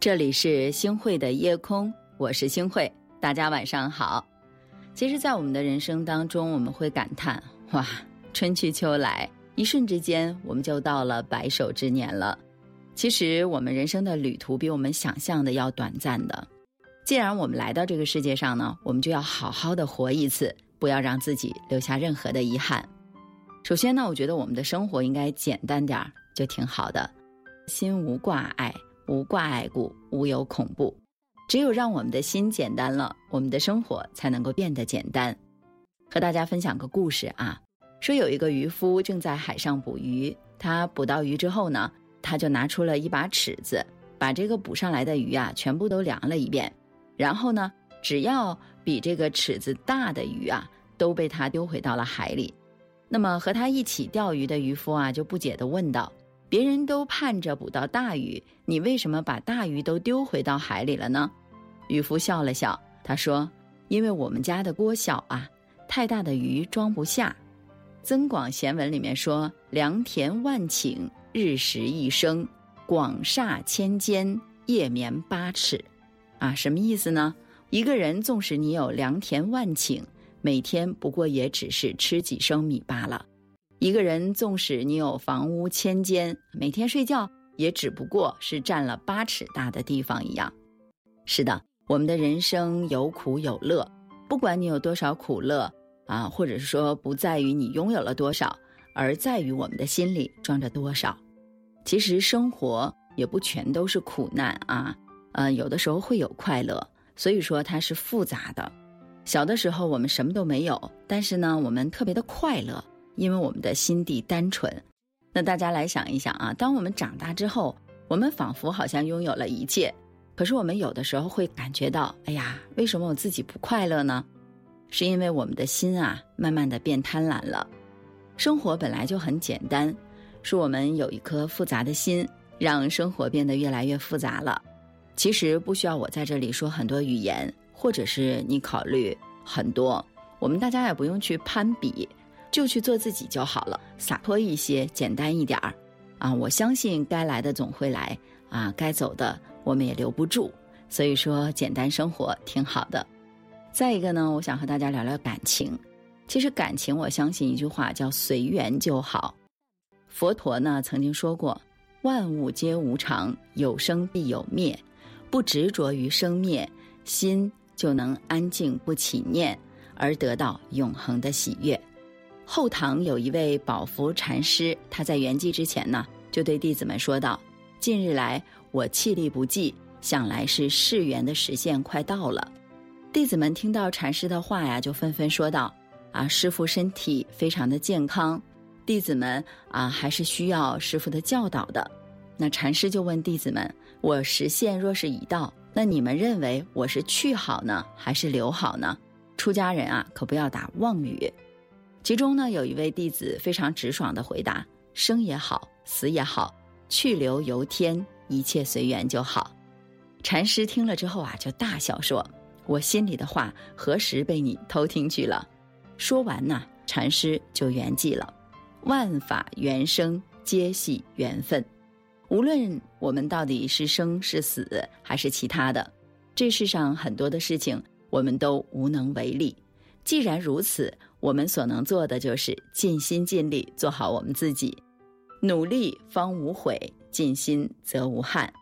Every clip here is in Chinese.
这里是星汇的夜空，我是星汇，大家晚上好。其实，在我们的人生当中，我们会感叹：哇，春去秋来，一瞬之间，我们就到了白首之年了。其实，我们人生的旅途比我们想象的要短暂的。既然我们来到这个世界上呢，我们就要好好的活一次，不要让自己留下任何的遗憾。首先呢，我觉得我们的生活应该简单点儿，就挺好的，心无挂碍。无挂碍故，无有恐怖。只有让我们的心简单了，我们的生活才能够变得简单。和大家分享个故事啊，说有一个渔夫正在海上捕鱼，他捕到鱼之后呢，他就拿出了一把尺子，把这个捕上来的鱼啊全部都量了一遍，然后呢，只要比这个尺子大的鱼啊，都被他丢回到了海里。那么和他一起钓鱼的渔夫啊，就不解地问道。别人都盼着捕到大鱼，你为什么把大鱼都丢回到海里了呢？渔夫笑了笑，他说：“因为我们家的锅小啊，太大的鱼装不下。”《增广贤文》里面说：“良田万顷，日食一升；广厦千间，夜眠八尺。”啊，什么意思呢？一个人纵使你有良田万顷，每天不过也只是吃几升米罢了。一个人纵使你有房屋千间，每天睡觉也只不过是占了八尺大的地方一样。是的，我们的人生有苦有乐，不管你有多少苦乐啊，或者是说不在于你拥有了多少，而在于我们的心里装着多少。其实生活也不全都是苦难啊，呃，有的时候会有快乐，所以说它是复杂的。小的时候我们什么都没有，但是呢，我们特别的快乐。因为我们的心地单纯，那大家来想一想啊，当我们长大之后，我们仿佛好像拥有了一切，可是我们有的时候会感觉到，哎呀，为什么我自己不快乐呢？是因为我们的心啊，慢慢的变贪婪了。生活本来就很简单，是我们有一颗复杂的心，让生活变得越来越复杂了。其实不需要我在这里说很多语言，或者是你考虑很多，我们大家也不用去攀比。就去做自己就好了，洒脱一些，简单一点儿，啊，我相信该来的总会来，啊，该走的我们也留不住，所以说简单生活挺好的。再一个呢，我想和大家聊聊感情。其实感情，我相信一句话叫随缘就好。佛陀呢曾经说过，万物皆无常，有生必有灭，不执着于生灭，心就能安静不起念，而得到永恒的喜悦。后唐有一位宝福禅师，他在圆寂之前呢，就对弟子们说道：“近日来，我气力不济，想来是誓缘的实现快到了。”弟子们听到禅师的话呀，就纷纷说道：“啊，师傅身体非常的健康，弟子们啊，还是需要师傅的教导的。”那禅师就问弟子们：“我实现若是已到，那你们认为我是去好呢，还是留好呢？出家人啊，可不要打妄语。”其中呢，有一位弟子非常直爽的回答：“生也好，死也好，去留由天，一切随缘就好。”禅师听了之后啊，就大笑说：“我心里的话何时被你偷听去了？”说完呢，禅师就圆寂了。万法缘生，皆系缘分。无论我们到底是生是死，还是其他的，这世上很多的事情，我们都无能为力。既然如此，我们所能做的就是尽心尽力做好我们自己，努力方无悔，尽心则无憾。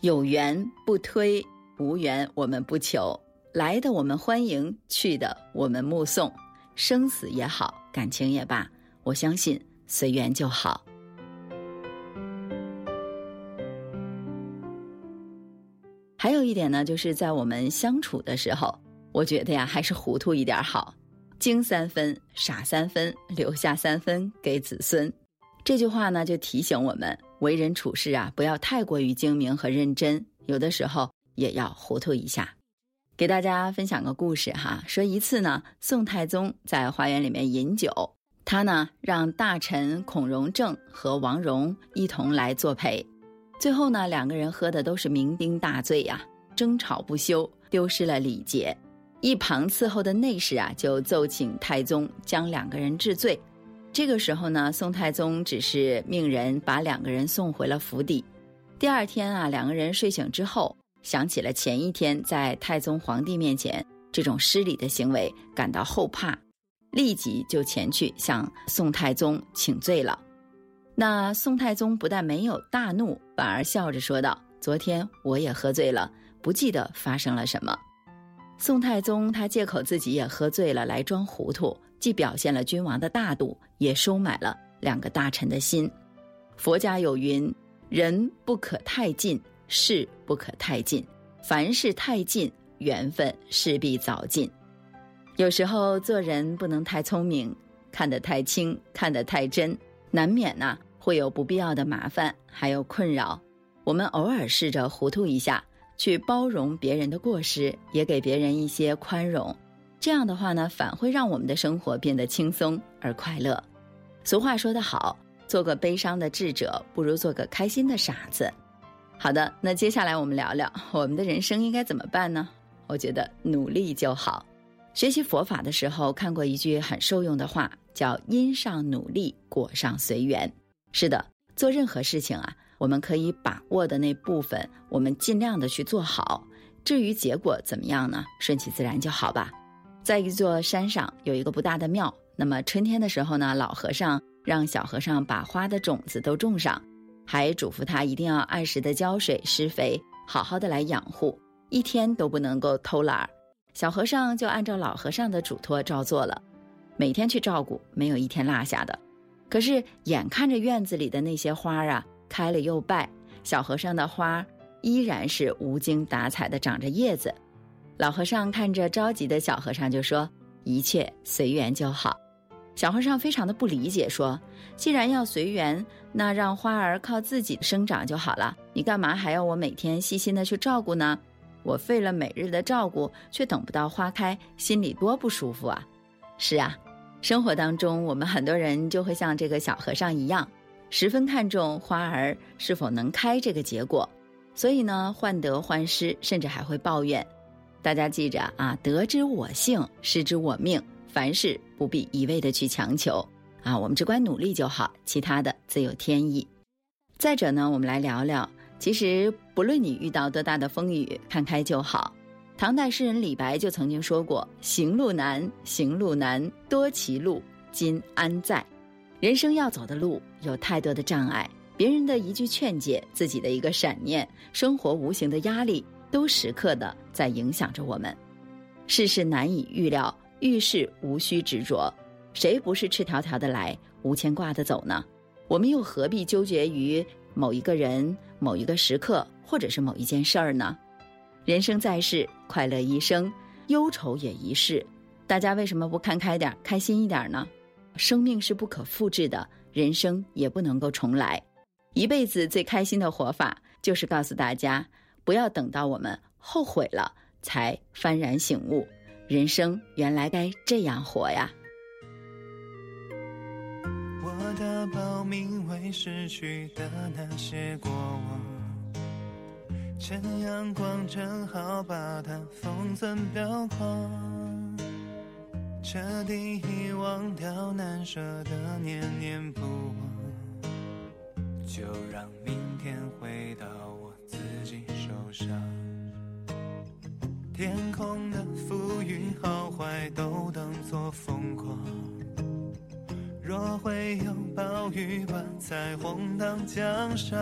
有缘不推，无缘我们不求。来的我们欢迎，去的我们目送。生死也好，感情也罢，我相信随缘就好。还有一点呢，就是在我们相处的时候。我觉得呀，还是糊涂一点好，精三分，傻三分，留下三分给子孙。这句话呢，就提醒我们为人处事啊，不要太过于精明和认真，有的时候也要糊涂一下。给大家分享个故事哈，说一次呢，宋太宗在花园里面饮酒，他呢让大臣孔融正和王戎一同来作陪，最后呢，两个人喝的都是酩酊大醉呀，争吵不休，丢失了礼节。一旁伺候的内侍啊，就奏请太宗将两个人治罪。这个时候呢，宋太宗只是命人把两个人送回了府邸。第二天啊，两个人睡醒之后，想起了前一天在太宗皇帝面前这种失礼的行为，感到后怕，立即就前去向宋太宗请罪了。那宋太宗不但没有大怒，反而笑着说道：“昨天我也喝醉了，不记得发生了什么。”宋太宗他借口自己也喝醉了来装糊涂，既表现了君王的大度，也收买了两个大臣的心。佛家有云：“人不可太近，事不可太近。凡事太近，缘分势必早尽。有时候做人不能太聪明，看得太轻，看得太真，难免呐会有不必要的麻烦，还有困扰。我们偶尔试着糊涂一下。”去包容别人的过失，也给别人一些宽容，这样的话呢，反会让我们的生活变得轻松而快乐。俗话说得好，做个悲伤的智者，不如做个开心的傻子。好的，那接下来我们聊聊我们的人生应该怎么办呢？我觉得努力就好。学习佛法的时候看过一句很受用的话，叫“因上努力，果上随缘”。是的，做任何事情啊。我们可以把握的那部分，我们尽量的去做好。至于结果怎么样呢？顺其自然就好吧。在一座山上有一个不大的庙，那么春天的时候呢，老和尚让小和尚把花的种子都种上，还嘱咐他一定要按时的浇水施肥，好好的来养护，一天都不能够偷懒儿。小和尚就按照老和尚的嘱托照做了，每天去照顾，没有一天落下的。可是眼看着院子里的那些花啊。开了又败，小和尚的花依然是无精打采的长着叶子。老和尚看着着急的小和尚，就说：“一切随缘就好。”小和尚非常的不理解，说：“既然要随缘，那让花儿靠自己生长就好了，你干嘛还要我每天细心的去照顾呢？我费了每日的照顾，却等不到花开，心里多不舒服啊！”是啊，生活当中我们很多人就会像这个小和尚一样。十分看重花儿是否能开这个结果，所以呢，患得患失，甚至还会抱怨。大家记着啊，得之我幸，失之我命。凡事不必一味的去强求啊，我们只管努力就好，其他的自有天意。再者呢，我们来聊聊，其实不论你遇到多大的风雨，看开就好。唐代诗人李白就曾经说过：“行路难，行路难，多歧路，今安在？”人生要走的路有太多的障碍，别人的一句劝解，自己的一个闪念，生活无形的压力，都时刻的在影响着我们。世事难以预料，遇事无需执着。谁不是赤条条的来，无牵挂的走呢？我们又何必纠结于某一个人、某一个时刻，或者是某一件事儿呢？人生在世，快乐一生，忧愁也一世。大家为什么不看开点，开心一点呢？生命是不可复制的，人生也不能够重来。一辈子最开心的活法，就是告诉大家，不要等到我们后悔了才幡然醒悟，人生原来该这样活呀。我的报名为失去的那些过往，趁阳光正好把它封存裱框。彻底遗忘掉难舍的念念不忘，就让明天回到我自己手上。天空的浮云好坏都当作疯狂，若会有暴雨把彩虹当奖赏，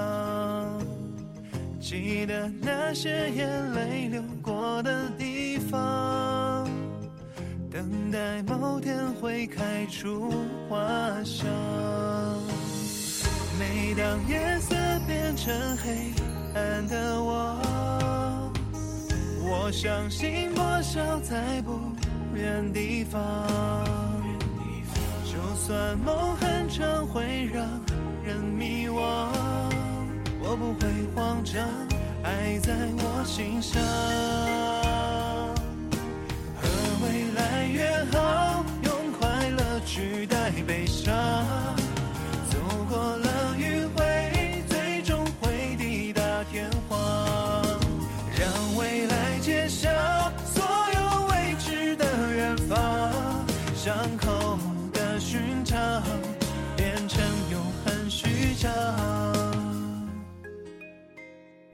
记得那些眼泪流过的地方。等待某天会开出花香。每当夜色变成黑暗的我，我相信破晓在不远地方。就算梦很长会让人迷惘，我不会慌张，爱在我心上。越好，用快乐取代悲伤。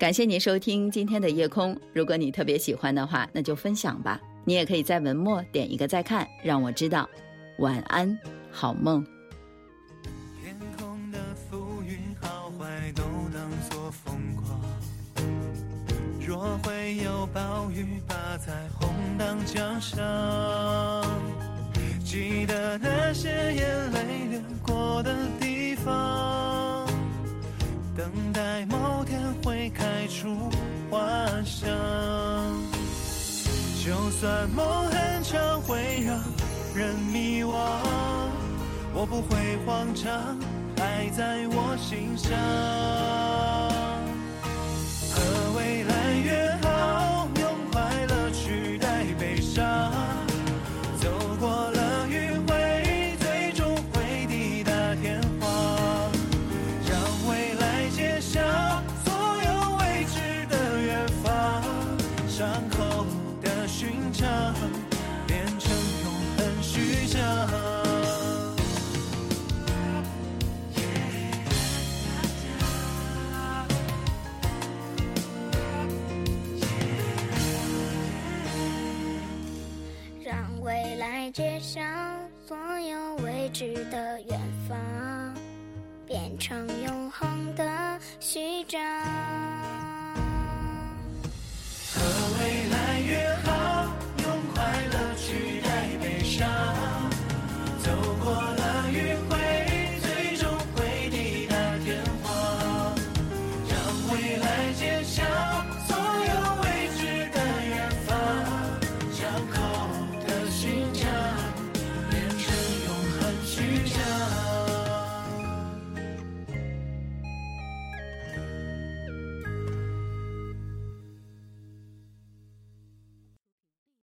感谢你收听今天的夜空。如果你特别喜欢的话，那就分享吧。你也可以在文末点一个再看，让我知道。晚安，好梦。天空的浮云好坏都当作风光。若会有暴雨，把彩虹当奖赏。记得那些眼泪流过的地方，在某天会开出花香。就算梦很长，会让人迷惘，我不会慌张，爱在我心上。未来揭晓所有未知的远方，变成永恒的序章。